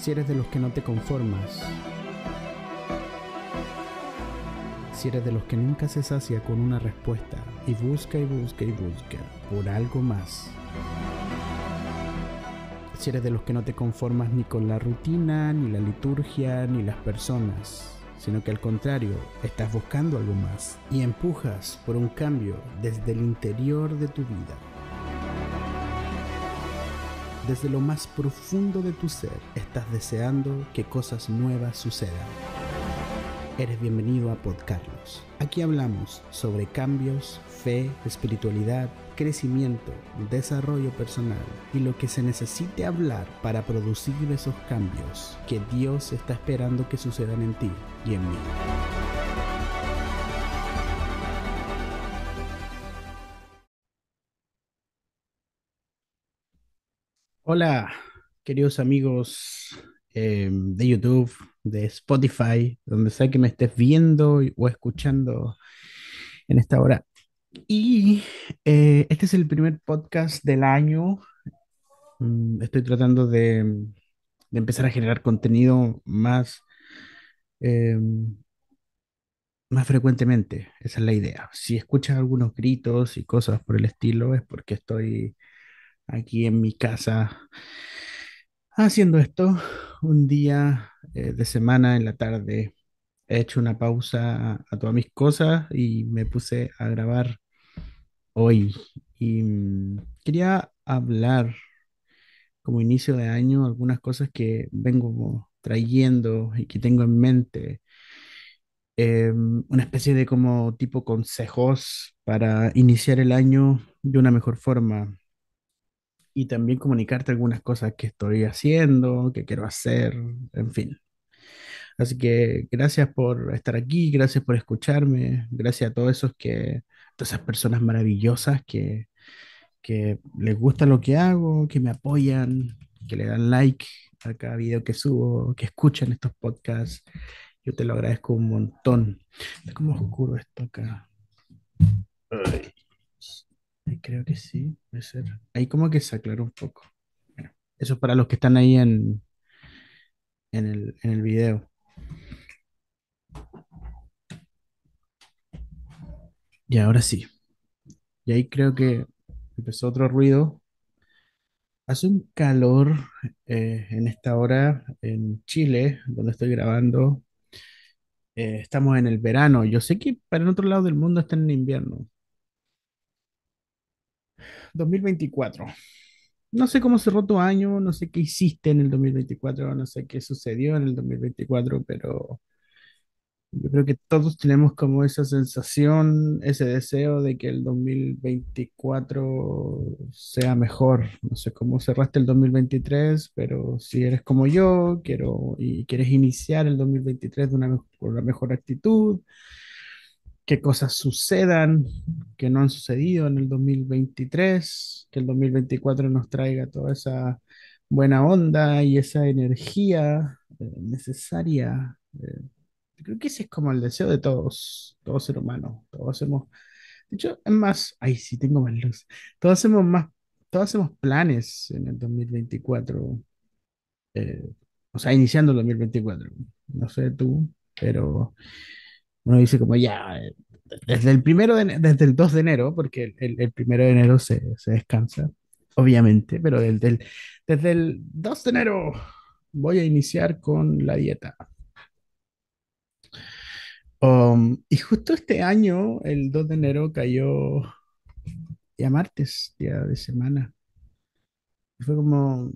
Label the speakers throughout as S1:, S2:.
S1: si eres de los que no te conformas, si eres de los que nunca se sacia con una respuesta y busca y busca y busca por algo más, si eres de los que no te conformas ni con la rutina, ni la liturgia, ni las personas, sino que al contrario, estás buscando algo más y empujas por un cambio desde el interior de tu vida. Desde lo más profundo de tu ser, estás deseando que cosas nuevas sucedan. Eres bienvenido a Podcarlos. Aquí hablamos sobre cambios, fe, espiritualidad, crecimiento, desarrollo personal y lo que se necesite hablar para producir esos cambios que Dios está esperando que sucedan en ti y en mí. Hola, queridos amigos eh, de YouTube, de Spotify, donde sea que me estés viendo o escuchando en esta hora. Y eh, este es el primer podcast del año. Mm, estoy tratando de, empezar a generar contenido más, eh, más frecuentemente. Esa es la idea. Si escuchas algunos gritos y cosas por el estilo, es porque estoy aquí en mi casa haciendo esto un día eh, de semana en la tarde. He hecho una pausa a, a todas mis cosas y me puse a grabar hoy. Y mm, quería hablar como inicio de año algunas cosas que vengo trayendo y que tengo en mente. Em, una especie de como tipo consejos para iniciar el año de una mejor forma y también comunicarte algunas cosas que estoy haciendo, que quiero hacer, en fin. Así que gracias por estar aquí, gracias por escucharme, gracias a todos esos que, todas esas personas maravillosas que, que les gusta lo que hago, que me apoyan, que le dan like a cada video que subo, que escuchan estos podcasts. Yo te lo agradezco un montón. Es como oscuro esto acá. Ay. Creo que sí, puede ser. Ahí como que se aclaró un poco. Eso es para los que están ahí en, en el, en el video. Y ahora sí. Y ahí creo que empezó otro ruido. Hace un calor eh, en esta hora en Chile, donde estoy grabando. Eh, estamos en el verano. Yo sé que para el otro lado del mundo está en invierno. 2024. No sé cómo cerró tu año, no sé qué hiciste en el 2024, no sé qué sucedió en el 2024, pero yo creo que todos tenemos como esa sensación, ese deseo de que el 2024 sea mejor. No sé cómo cerraste el 2023, pero si eres como yo, quiero y quieres iniciar el 2023 de una, con una mejor actitud, que cosas sucedan que no han sucedido en el 2023, que el 2024 nos traiga toda esa buena onda y esa energía eh, necesaria. eh, Creo que ese es como el deseo de todos, todo ser humano. Todos hacemos, de hecho, es más, ay, sí, tengo más luz. Todos hacemos más, todos hacemos planes en el 2024, eh, o sea, iniciando el 2024. No sé tú, pero uno dice como ya, desde el primero de desde el 2 de enero, porque el, el- primero de enero se, se descansa, obviamente, pero desde el, desde el 2 de enero voy a iniciar con la dieta. Um, y justo este año, el 2 de enero, cayó día martes, día de semana. Fue como,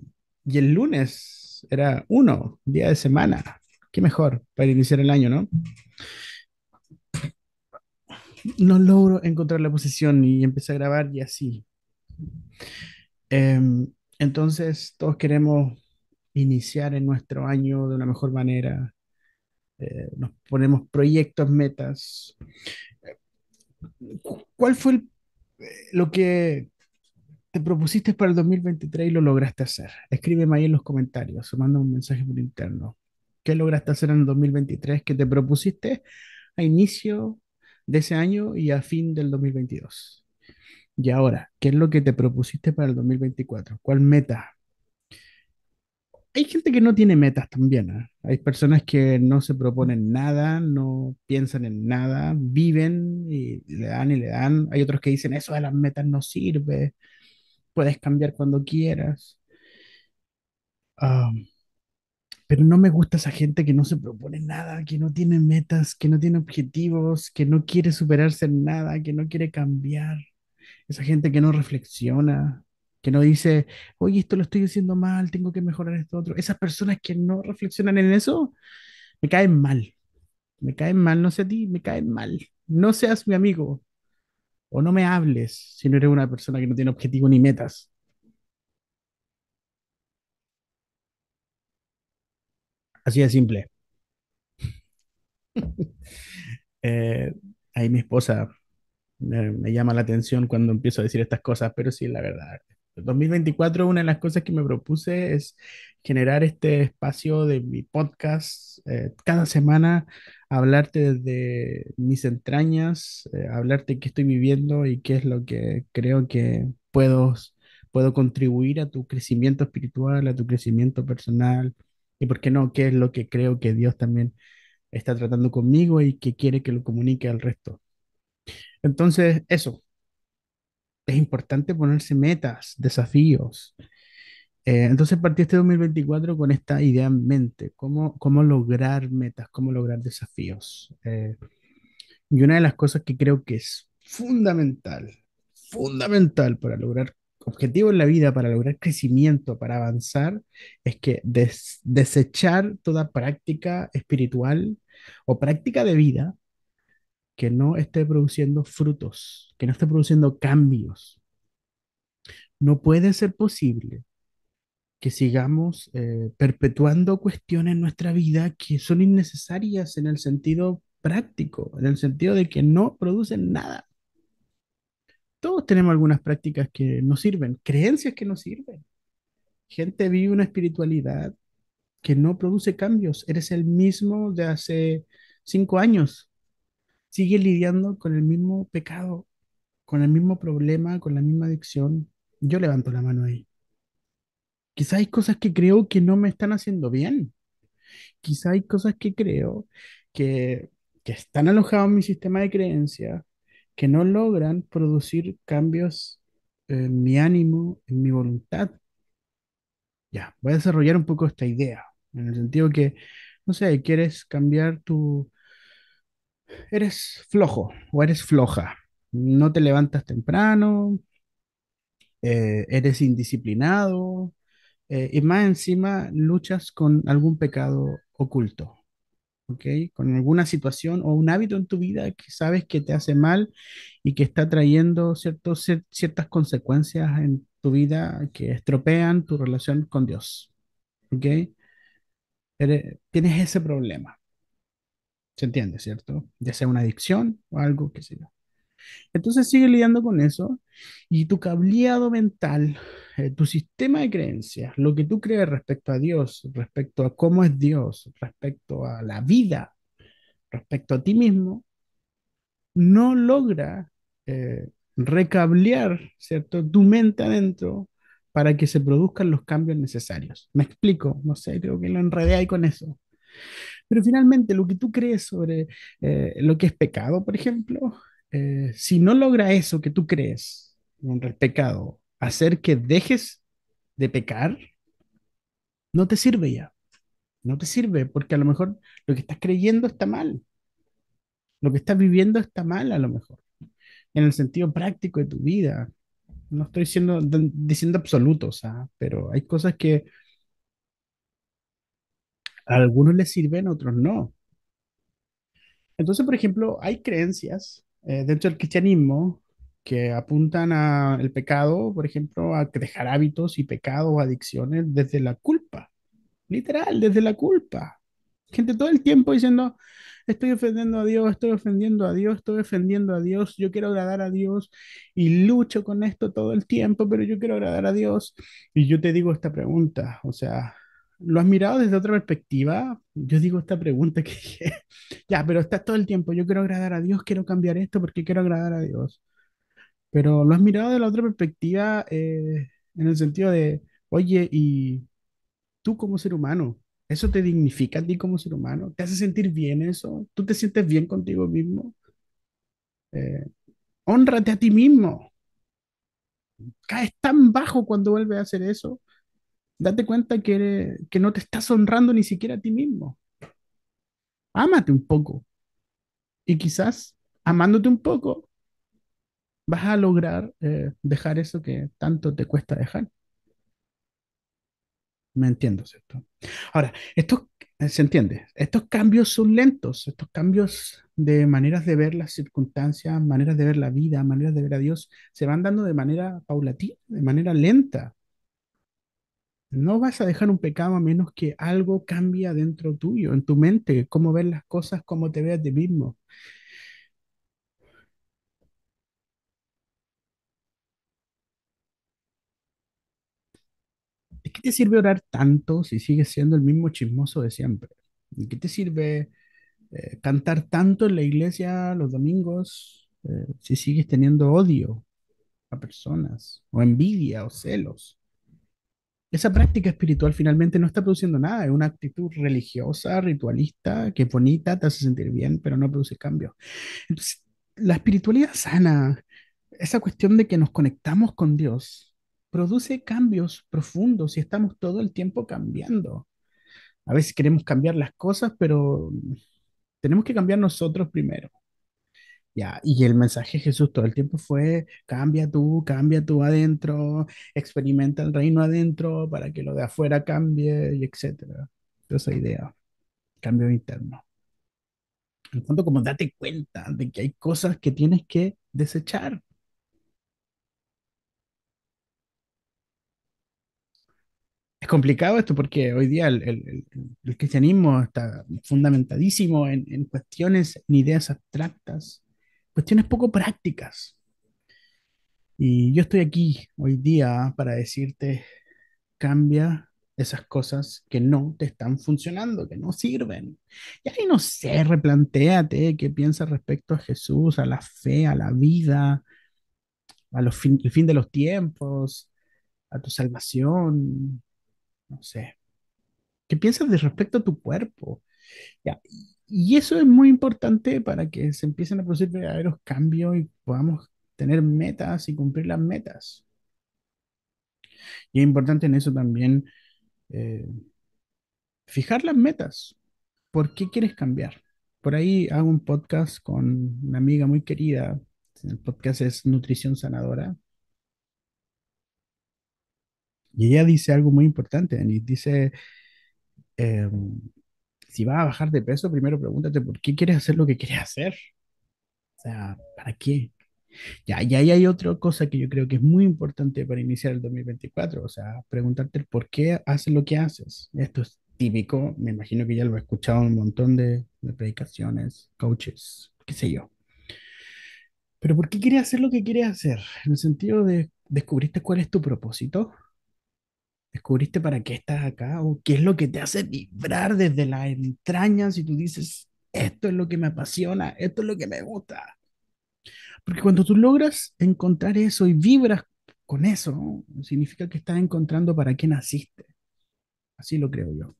S1: y el lunes era uno, día de semana. Qué mejor para iniciar el año, ¿no? No logro encontrar la posición y empecé a grabar y así. Em, entonces, todos queremos iniciar en nuestro año de una mejor manera. Eh, nos ponemos proyectos, metas. Cu- ¿Cuál fue eh, lo que te propusiste para el 2023 y lo lograste hacer? Escríbeme ahí en los comentarios o manda un mensaje por interno. ¿Qué lograste hacer en el 2023 que te propusiste a inicio de ese año y a fin del 2022? Y ahora, ¿qué es lo que te propusiste para el 2024? ¿Cuál meta? hay gente que no tiene metas también. ¿eh? Hay personas que no se proponen nada, no piensan en nada, viven y le dan y le dan. Hay otros que dicen, eso de las metas no sirve, puedes cambiar cuando quieras. Pero no me gusta esa gente que no se propone nada, que no tiene metas, que no tiene objetivos, que no quiere superarse en nada, que no quiere cambiar. Esa gente que no reflexiona, que no dice, oye, esto lo estoy haciendo mal, tengo que mejorar esto otro. Esas personas que no reflexionan en eso, me caen mal. Me caen mal, no sé a ti, me caen mal. No seas mi amigo o no me hables si no eres una persona que no tiene objetivo ni metas. Así de simple. Eh, ahí mi esposa me, me llama la atención cuando empiezo a decir estas cosas, pero sí, la verdad. 2024, una de las cosas que me propuse es generar este espacio de mi podcast, eh, cada semana hablarte desde mis entrañas, eh, hablarte qué estoy viviendo y qué es lo que creo que puedo, puedo contribuir a tu crecimiento espiritual, a tu crecimiento personal y, ¿por qué no?, qué es lo que creo que Dios también está tratando conmigo y que quiere que lo comunique al resto. Entonces, eso, es importante ponerse metas, desafíos. Eh, entonces partí este 2024 con esta idea en mente, cómo, cómo lograr metas, cómo lograr desafíos. Eh, y una de las cosas que creo que es fundamental, fundamental para lograr objetivos en la vida, para lograr crecimiento, para avanzar, es que des- desechar toda práctica espiritual o práctica de vida que no esté produciendo frutos, que no esté produciendo cambios. No puede ser posible que sigamos eh, perpetuando cuestiones en nuestra vida que son innecesarias en el sentido práctico, en el sentido de que no producen nada. Todos tenemos algunas prácticas que no sirven, creencias que no sirven. Gente vive una espiritualidad que no produce cambios. Eres el mismo de hace cinco años. Sigue lidiando con el mismo pecado, con el mismo problema, con la misma adicción. Yo levanto la mano ahí. Quizá hay cosas que creo que no me están haciendo bien. Quizá hay cosas que creo que, que están alojadas en mi sistema de creencias, que no logran producir cambios en mi ánimo, en mi voluntad. Ya, voy a desarrollar un poco esta idea, en el sentido que, no sé, quieres cambiar tu... Eres flojo o eres floja, no te levantas temprano, eh, eres indisciplinado, eh, y más encima luchas con algún pecado oculto, ¿ok? Con alguna situación o un hábito en tu vida que sabes que te hace mal y que está trayendo ciertos, cier- ciertas consecuencias en tu vida que estropean tu relación con Dios, ¿ok? Tienes ese problema, ¿se entiende, cierto? Ya sea una adicción o algo que sea. Entonces sigue lidiando con eso y tu cableado mental, eh, tu sistema de creencias, lo que tú crees respecto a Dios, respecto a cómo es Dios, respecto a la vida, respecto a ti mismo, no logra eh, recablear, ¿cierto? Tu mente adentro para que se produzcan los cambios necesarios. Me explico, no sé, creo que lo enredé ahí con eso. Pero finalmente, lo que tú crees sobre eh, lo que es pecado, por ejemplo, eh, si no logra eso que tú crees contra el pecado, hacer que dejes de pecar, no te sirve ya. No te sirve porque a lo mejor lo que estás creyendo está mal. Lo que estás viviendo está mal a lo mejor. En el sentido práctico de tu vida. No estoy diciendo absolutos, ¿ah? pero hay cosas que a algunos les sirven, a otros no. Entonces, por ejemplo, hay creencias eh, dentro del cristianismo que apuntan al pecado, por ejemplo, a dejar hábitos y pecados adicciones desde la culpa, literal, desde la culpa. Gente todo el tiempo diciendo, estoy ofendiendo a Dios, estoy ofendiendo a Dios, estoy ofendiendo a Dios, yo quiero agradar a Dios y lucho con esto todo el tiempo, pero yo quiero agradar a Dios. Y yo te digo esta pregunta, o sea, ¿lo has mirado desde otra perspectiva? Yo digo esta pregunta que dije, ya, pero estás todo el tiempo, yo quiero agradar a Dios, quiero cambiar esto porque quiero agradar a Dios. Pero lo has mirado de la otra perspectiva, eh, en el sentido de, oye, ¿y, tú como ser humano. ¿Eso te dignifica a ti como ser humano? ¿Te hace sentir bien eso? ¿Tú te sientes bien contigo mismo? Eh, hónrate a ti mismo. Caes tan bajo cuando vuelves a hacer eso. Date cuenta que, que no te estás honrando ni siquiera a ti mismo. Ámate un poco. Y quizás amándote un poco, vas a lograr eh, dejar eso que tanto te cuesta dejar. Me entiendo, ¿cierto? Ahora, estos, eh, se entiende, estos cambios son lentos, estos cambios de maneras de ver las circunstancias, maneras de ver la vida, maneras de ver a Dios, se van dando de manera paulatina, de manera lenta. No vas a dejar un pecado a menos que algo cambie dentro tuyo, en tu mente, cómo ves las cosas, cómo te ves a ti mismo. ¿De qué te sirve orar tanto si sigues siendo el mismo chismoso de siempre? ¿De qué te sirve eh, cantar tanto en la iglesia los domingos eh, si sigues teniendo odio a personas o envidia o celos? Esa práctica espiritual finalmente no está produciendo nada, es una actitud religiosa, ritualista, que bonita, te hace sentir bien, pero no produce cambio. Entonces, la espiritualidad sana, esa cuestión de que nos conectamos con Dios, produce cambios profundos y estamos todo el tiempo cambiando. A veces queremos cambiar las cosas, pero tenemos que cambiar nosotros primero. Ya, y el mensaje de Jesús todo el tiempo fue, cambia tú, cambia tú adentro, experimenta el reino adentro para que lo de afuera cambie, y etcétera. Esa idea, cambio interno. En el fondo, como date cuenta de que hay cosas que tienes que desechar. Es complicado esto porque hoy día el, el- el- cristianismo está fundamentadísimo en, en cuestiones, en ideas abstractas, cuestiones poco prácticas. Y yo estoy aquí hoy día para decirte, cambia esas cosas que no te están funcionando, que no sirven. Y ahí no sé, replantéate qué piensas respecto a Jesús, a la fe, a la vida, a fin, fin de los tiempos, a tu salvación, no sé. ¿Qué piensas de respecto a tu cuerpo? Ya. Y eso es muy importante para que se empiecen a producir verdaderos cambios y podamos tener metas y cumplir las metas. Y es importante en eso también eh, fijar las metas. ¿Por qué quieres cambiar? Por ahí hago un podcast con una amiga muy querida. El podcast es Nutrición Sanadora. Y ella dice algo muy importante. Dice, eh, si vas a bajar de peso, primero pregúntate por qué quieres hacer lo que quieres hacer. O sea, ¿para qué? Ya, y ahí hay otra cosa que yo creo que es muy importante para iniciar el 2024. O sea, preguntarte el por qué haces lo que haces. Esto es típico. Me imagino que ya lo he escuchado en un montón de, de predicaciones, coaches, qué sé yo. Pero ¿por qué quieres hacer lo que quieres hacer? En el sentido de, ¿descubriste cuál es tu propósito? ¿Descubriste para qué estás acá? ¿O qué es lo que te hace vibrar desde las entrañas y tú dices, esto es lo que me apasiona, esto es lo que me gusta? Porque cuando tú logras encontrar eso y vibras con eso, significa que estás encontrando para qué naciste. Así lo creo yo.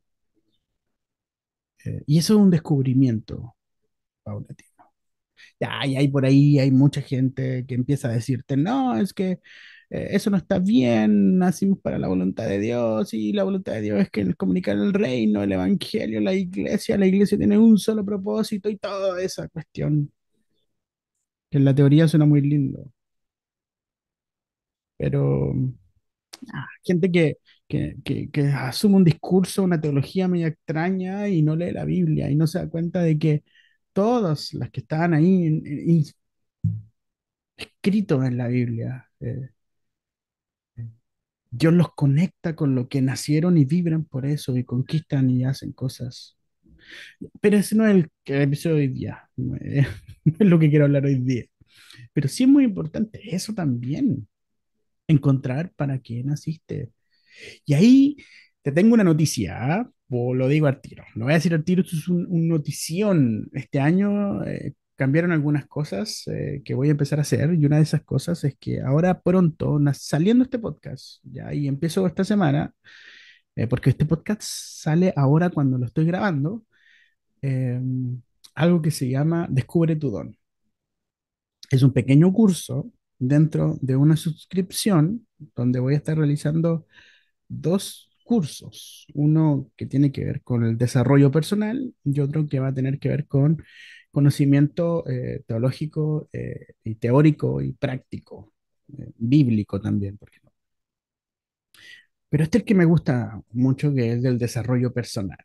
S1: Eh, y eso es un descubrimiento paulatino. Ya, y hay por ahí, hay mucha gente que empieza a decirte, no, es que eh, eso no está bien, nacimos para la voluntad de Dios y la voluntad de Dios es que el comunicar el reino, el evangelio, la iglesia, la iglesia tiene un solo propósito y toda esa cuestión, que en la teoría suena muy lindo, pero ah, gente que, que, que, asume un discurso, una teología media extraña y no lee la Biblia y no se da cuenta de que todas las que estaban ahí en- en- inscritos en la Biblia, eh, Dios los conecta con lo que nacieron y vibran por eso y conquistan y hacen cosas. Pero ese no es el, el episodio de hoy día, no es, lo que quiero hablar hoy día. Pero sí es muy importante eso también, encontrar para qué naciste. Y ahí te tengo una noticia, ¿ah? o lo digo al tiro. Lo voy a decir al tiro, esto es un, un notición. Este año eh, cambiaron algunas cosas eh, que voy a empezar a hacer y una de esas cosas es que ahora pronto, saliendo este podcast, ya y empiezo esta semana, eh, porque este podcast sale ahora cuando lo estoy grabando, eh, algo que se llama Descubre tu don. Es un pequeño curso dentro de una suscripción donde voy a estar realizando dos cursos, uno que tiene que ver con el desarrollo personal y otro que va a tener que ver con conocimiento eh, teológico eh, y teórico y práctico, eh, bíblico también, ¿por qué no? Pero este es el que me gusta mucho, que es del desarrollo personal.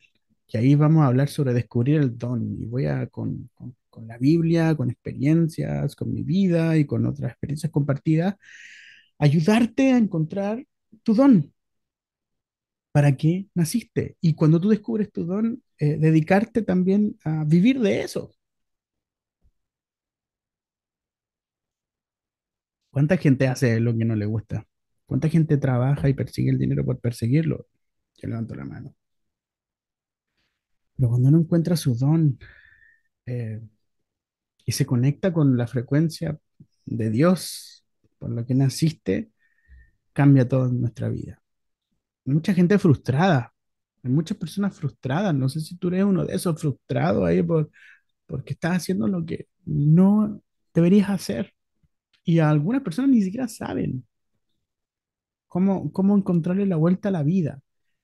S1: Y ahí vamos a hablar sobre descubrir el don. Y voy a, con, con, con la Biblia, con experiencias, con mi vida y con otras experiencias compartidas, ayudarte a encontrar tu don, para qué naciste. Y cuando tú descubres tu don, eh, dedicarte también a vivir de eso. ¿Cuánta gente hace lo que no le gusta? ¿Cuánta gente trabaja y persigue el dinero por perseguirlo? Yo levanto la mano. Pero cuando uno encuentra su don eh, y se conecta con la frecuencia de Dios por lo que naciste, cambia toda nuestra vida. Hay mucha gente frustrada, hay muchas personas frustradas. No sé si tú eres uno de esos frustrados ahí por, porque estás haciendo lo que no deberías hacer. Y algunas personas ni siquiera saben cómo, cómo encontrarle la vuelta a la vida.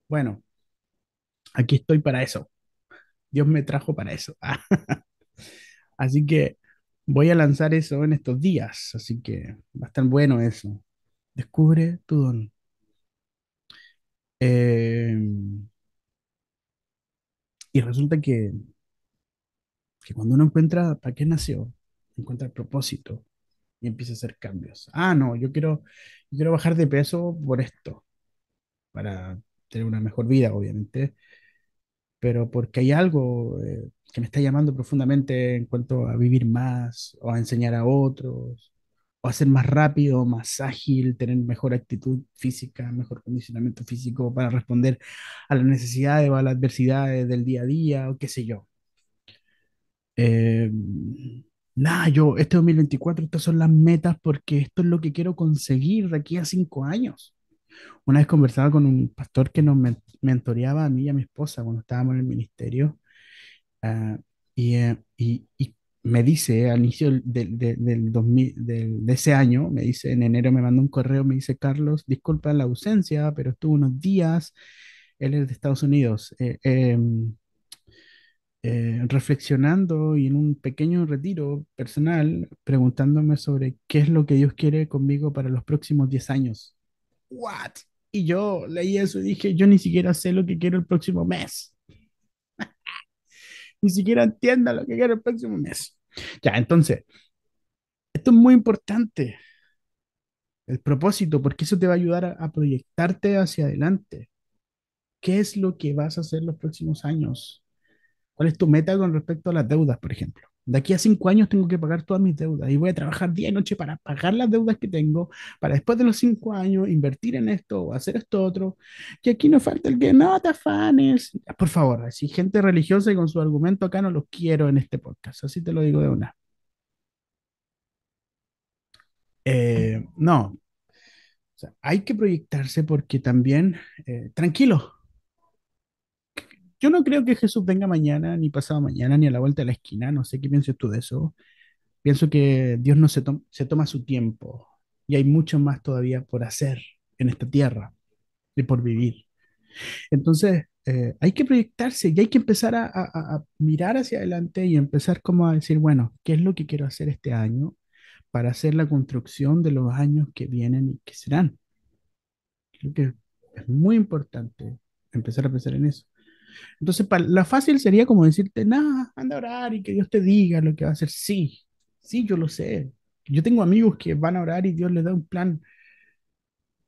S1: Bueno, aquí estoy para eso. Dios me trajo para eso. Así que voy a lanzar eso en estos días. Así que va a estar bueno eso. Descubre tu don. Eh, y resulta que, que cuando uno encuentra para qué nació, encuentra el propósito y empieza a hacer cambios. Ah, no, yo quiero, quiero bajar de peso por esto, para tener una mejor vida, obviamente, pero porque hay algo eh, que me está llamando profundamente en cuanto a vivir más o a enseñar a otros, o a ser más rápido, más ágil, tener mejor actitud física, mejor condicionamiento físico para responder a las necesidades o a las adversidades del día a día, o qué sé yo. Eh, nada, yo, este 2024, estas son las metas porque esto es lo que quiero conseguir de aquí a cinco años. Una vez conversaba con un pastor que nos men- mentoreaba a mí y a mi esposa cuando estábamos en el ministerio, ah, y, eh, y- y me dice al inicio del, del, del- del 2000 del- de ese año, me dice, en enero me mandó un correo, me dice, Carlos, disculpa la ausencia, pero estuve unos días, él es de Estados Unidos, eh, em, eh, reflexionando y en un pequeño retiro personal, preguntándome sobre qué es lo que Dios quiere conmigo para los próximos 10 años. ¿What? Y yo leí eso y dije, yo ni siquiera sé lo que quiero el próximo mes. Ni siquiera entiendo lo que quiero el próximo mes. Ya, entonces, esto es muy importante, el propósito, porque eso te va a ayudar a, a proyectarte hacia adelante. ¿Qué es lo que vas a hacer los próximos años? ¿Cuál es tu meta con respecto a las deudas, por ejemplo? De aquí a cinco años tengo que pagar todas mis deudas y voy a trabajar día y noche para pagar las deudas que tengo, para después de los cinco años invertir en esto o hacer esto otro. Y aquí nos falta el que no te afanes. Por favor, si gente religiosa y con su argumento acá no los quiero en este podcast, así te lo digo de una. Eh, no, hay que proyectarse porque también, eh, tranquilo, yo no creo que Jesús venga mañana, ni pasado mañana, ni a la vuelta de la esquina, no sé qué piensas tú de eso. Pienso que Dios no se, to- se toma su tiempo y hay mucho más todavía por hacer en esta tierra y por vivir. Entonces, eh, hay que proyectarse y hay que empezar a- a mirar hacia adelante y empezar como a decir, bueno, ¿qué es lo que quiero hacer este año para hacer la construcción de los años que vienen y que serán? Creo que es muy importante empezar a pensar en eso. Entonces, pa- la fácil sería como decirte, nada, anda a orar y que Dios te diga lo que va a hacer. Sí, sí, yo lo sé. Yo tengo amigos que van a orar y Dios les da un plan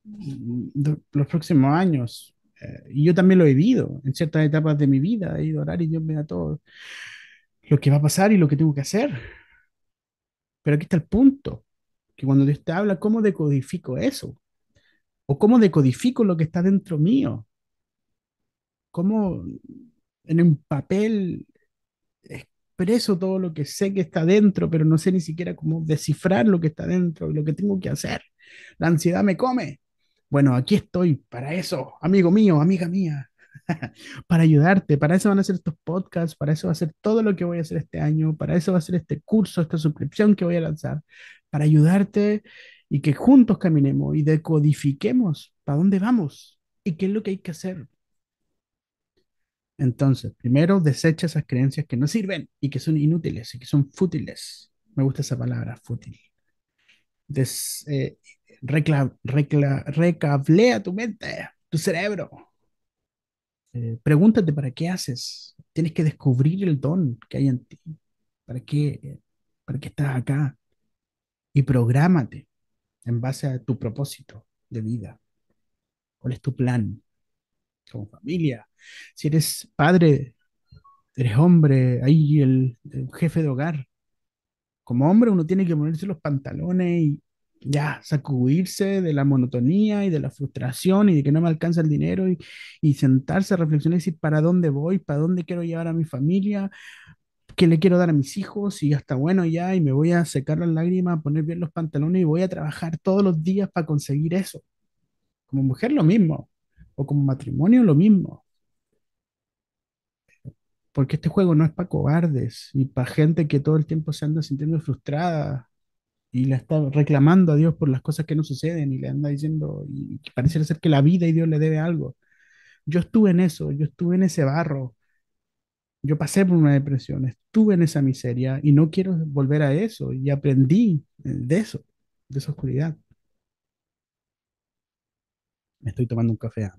S1: mm, los próximos años. Eh, y yo también lo he vivido en ciertas etapas de mi vida. He ido a orar y Dios me da todo lo que va a pasar y lo que tengo que hacer. Pero aquí está el punto, que cuando Dios te habla, ¿cómo decodifico eso? ¿O cómo decodifico lo que está dentro mío? ¿Cómo en un papel expreso todo lo que sé que está dentro, pero no sé ni siquiera cómo descifrar lo que está dentro, lo que tengo que hacer. La ansiedad me come. Bueno, aquí estoy para eso, amigo mío, amiga mía, para ayudarte. Para eso van a ser estos podcasts, para eso va a ser todo lo que voy a hacer este año, para eso va a ser este curso, esta suscripción que voy a lanzar, para ayudarte y que juntos caminemos y decodifiquemos para dónde vamos y qué es lo que hay que hacer. Entonces, primero, desecha esas creencias que no sirven y que son inútiles y que son fútiles. Me gusta esa palabra, fútil. Des, eh, recla, recla, recablea tu mente, tu cerebro. Eh, pregúntate para qué haces. Tienes que descubrir el don que hay en ti. ¿Para qué, para qué estás acá? Y prográmate en base a tu propósito de vida. ¿Cuál es tu plan? Como familia. Si eres padre, eres hombre, ahí el, jefe de hogar. Como hombre uno tiene que ponerse los pantalones y ya sacudirse de la monotonía y de la frustración y de que no me alcanza el dinero y, y sentarse a reflexionar y decir para dónde voy, para dónde quiero llevar a mi familia, qué le quiero dar a mis hijos y hasta bueno ya y me voy a secar las lágrimas, a poner bien los pantalones y voy a trabajar todos los días para conseguir eso. Como mujer lo mismo, o como matrimonio lo mismo, porque este juego no es para cobardes y para gente que todo el tiempo se anda sintiendo frustrada y le está reclamando a Dios por las cosas que no suceden y le anda diciendo, y parece ser que la vida y Dios le debe algo. Yo estuve en eso, yo estuve en ese barro, yo pasé por una depresión, estuve en esa miseria y no quiero volver a eso y aprendí de eso, de esa oscuridad. Me estoy tomando un café.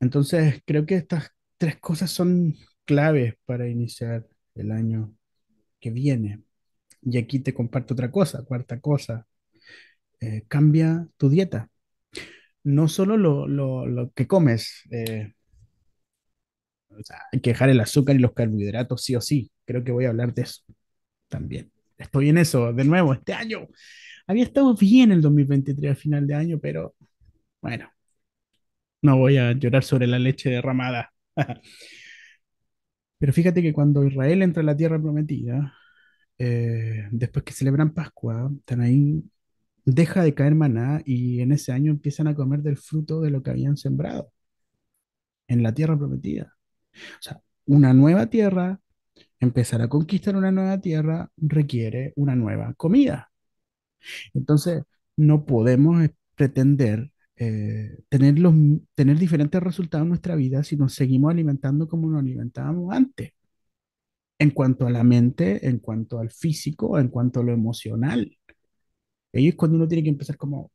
S1: Entonces, creo que estas tres cosas son claves para iniciar el año que viene. Y aquí te comparto otra cosa, cuarta cosa, eh, cambia tu dieta. No solo lo, lo, lo que comes, eh, hay que dejar el azúcar y los carbohidratos sí o sí. Creo que voy a hablar de eso también. Estoy en eso, de nuevo, este año. Había estado bien el 2023 al final de año, pero bueno, no voy a llorar sobre la leche derramada. Pero fíjate que cuando Israel entra a la tierra prometida, eh, después que celebran Pascua, ahí, deja de caer maná y en ese año empiezan a comer del fruto de lo que habían sembrado en la tierra prometida. O sea, una nueva tierra, empezar a conquistar una nueva tierra requiere una nueva comida. Entonces, no podemos pretender eh, tener, los, tener diferentes resultados en nuestra vida si nos seguimos alimentando como nos alimentábamos antes. En cuanto a la mente, en cuanto al físico, en cuanto a lo emocional. Ahí es cuando uno tiene que empezar como,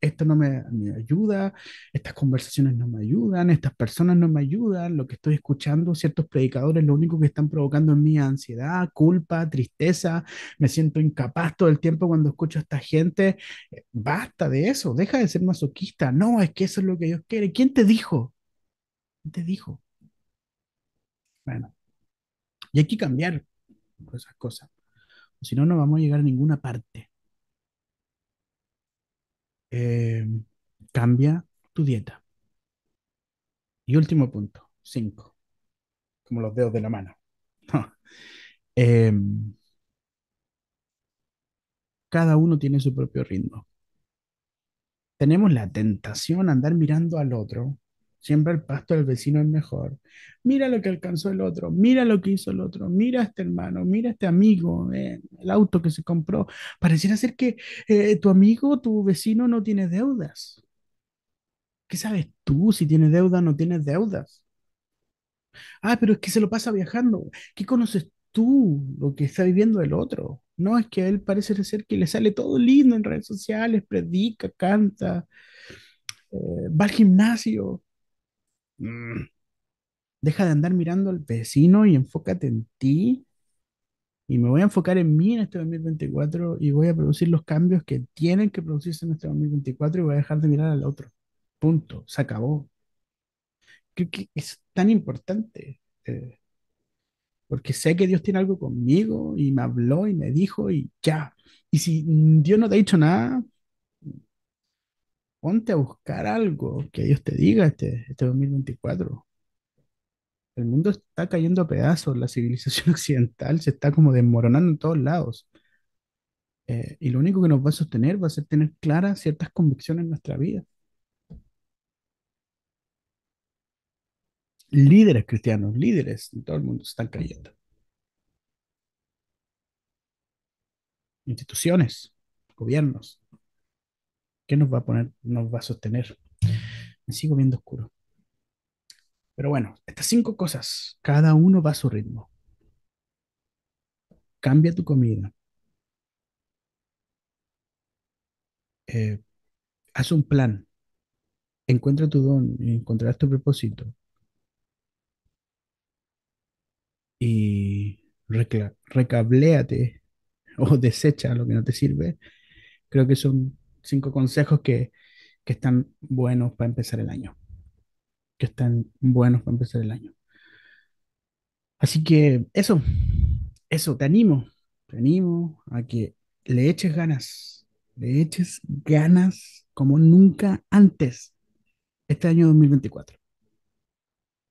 S1: esto no me, ayuda, estas conversaciones no me ayudan, estas personas no me ayudan, lo que estoy escuchando, ciertos predicadores, lo único que están provocando en mí ansiedad, culpa, tristeza, me siento incapaz todo el tiempo cuando escucho a esta gente. Eh, Basta de eso, deja de ser masoquista. No, es que eso es lo que Dios quiere. ¿Quién te dijo? ¿Quién te dijo? Bueno, y hay que cambiar esas cosas, si no, no vamos a llegar a ninguna parte. Eh, cambia tu dieta. Y último punto, cinco, como los dedos de la mano. Eh, cada uno tiene su propio ritmo. Tenemos la tentación a andar mirando al otro. Siempre el pasto del vecino es mejor. Mira lo que alcanzó el otro, mira lo que hizo el otro, mira a este hermano, mira a este amigo, eh, el auto que se compró. Pareciera ser que eh, tu amigo, tu vecino no tiene deudas. ¿Qué sabes tú si tienes deuda o no tienes deudas? Ah, pero es que se lo pasa viajando. ¿Qué conoces tú lo que está viviendo el otro? No, es que a él parece ser que le sale todo lindo en redes sociales, predica, canta, eh, va al gimnasio. Mm, Deja de andar mirando al vecino y enfócate en ti. Y me voy a enfocar en mí en este 2024 y voy a producir los cambios que tienen que producirse en este 2024 y voy a dejar de mirar al otro. Punto. Se acabó. Creo que es tan importante. eh, porque sé que Dios tiene algo conmigo y me habló y me dijo y ya. Y si Dios no te ha dicho nada, ponte a buscar algo que Dios te diga este, este 2024. El mundo está cayendo a pedazos, la civilización occidental se está como desmoronando en todos lados. Eh, y lo único que nos va a sostener va a ser tener claras ciertas convicciones en nuestra vida. Líderes cristianos, líderes en todo el mundo están cayendo. Instituciones, gobiernos. ¿Qué nos va a poner, nos va a sostener? Me sigo viendo oscuro. Pero bueno, estas cinco cosas, cada uno va a su ritmo. Cambia tu comida. Eh, haz un plan. Encuentra tu don y encontrarás tu propósito. Y recabléate o desecha lo que no te sirve. Creo que son cinco consejos que, que están buenos para empezar el año. Que están buenos para empezar el año. Así que eso, eso, te animo, te animo a que le eches ganas, le eches ganas como nunca antes este año 2024.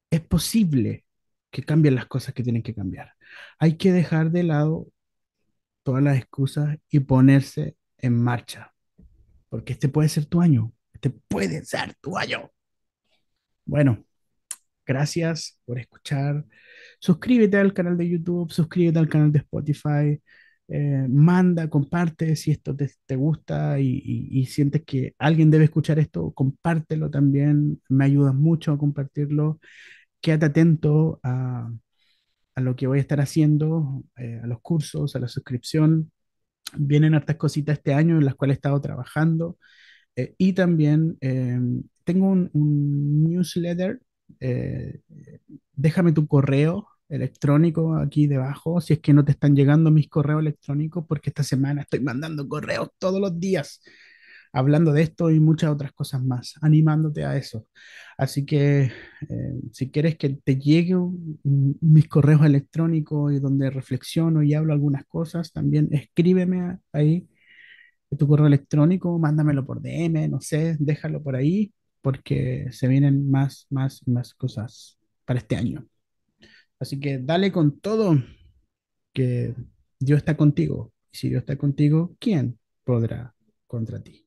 S1: Es posible que cambien las cosas que tienen que cambiar. Hay que dejar de lado todas las excusas y ponerse en marcha, porque este puede ser tu año, este puede ser tu año. Bueno, gracias por escuchar. Suscríbete al canal de YouTube, suscríbete al canal de Spotify, eh, manda, comparte si esto te, te gusta y, y- sientes que alguien debe escuchar esto, compártelo también, me ayudas mucho a compartirlo. Quédate atento a, a lo que voy a estar haciendo, eh, a los cursos, a la suscripción. Vienen hartas cositas este año en las cuales he estado trabajando. Eh, y también eh, tengo un, un newsletter. eh, déjame tu correo electrónico aquí debajo si es que no te están llegando mis correos electrónicos, porque esta semana estoy mandando correos todos los días hablando de esto y muchas otras cosas más, animándote a eso. Así que eh, si quieres que te llegue un- un- mis correos electrónicos y donde reflexiono y hablo algunas cosas, también escríbeme ahí tu correo electrónico, mándamelo por DM, no sé, déjalo por ahí, porque se vienen más, más, más cosas para este año. Así que dale con todo, que Dios está contigo. Y si Dios está contigo, ¿quién podrá contra ti?